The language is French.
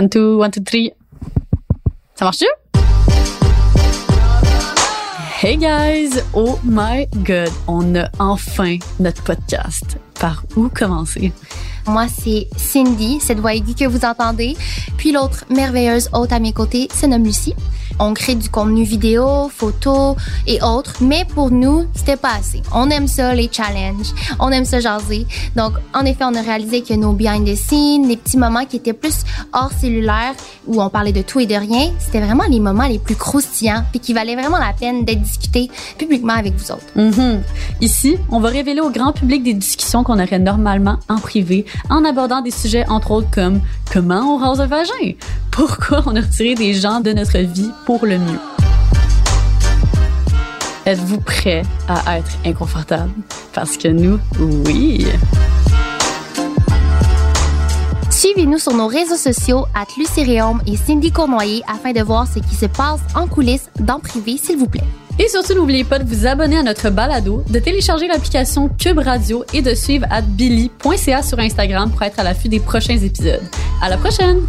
One, two, one, two, three. Ça marche-tu? Hey guys! Oh my god! On a enfin notre podcast. Par où commencer? Moi, c'est Cindy, cette voix aiguë que vous entendez. Puis l'autre merveilleuse hôte à mes côtés se nomme Lucie. On crée du contenu vidéo, photos et autres, mais pour nous, c'était pas assez. On aime ça, les challenges. On aime ça jaser. Donc, en effet, on a réalisé que nos behind the scenes, les petits moments qui étaient plus hors cellulaire, où on parlait de tout et de rien, c'était vraiment les moments les plus croustillants, puis qui valaient vraiment la peine d'être discutés publiquement avec vous autres. Mm-hmm. Ici, on va révéler au grand public des discussions qu'on aurait normalement en privé, en abordant des sujets entre autres comme comment on rase un vagin, pourquoi on a retiré des gens de notre vie pour le mieux. Êtes-vous prêt à être inconfortable? Parce que nous, oui. Suivez-nous sur nos réseaux sociaux à Lucérium et Cindy Cournoyer afin de voir ce qui se passe en coulisses dans privé, s'il vous plaît. Et surtout, n'oubliez pas de vous abonner à notre balado, de télécharger l'application Cube Radio et de suivre at billy.ca sur Instagram pour être à l'affût des prochains épisodes. À la prochaine!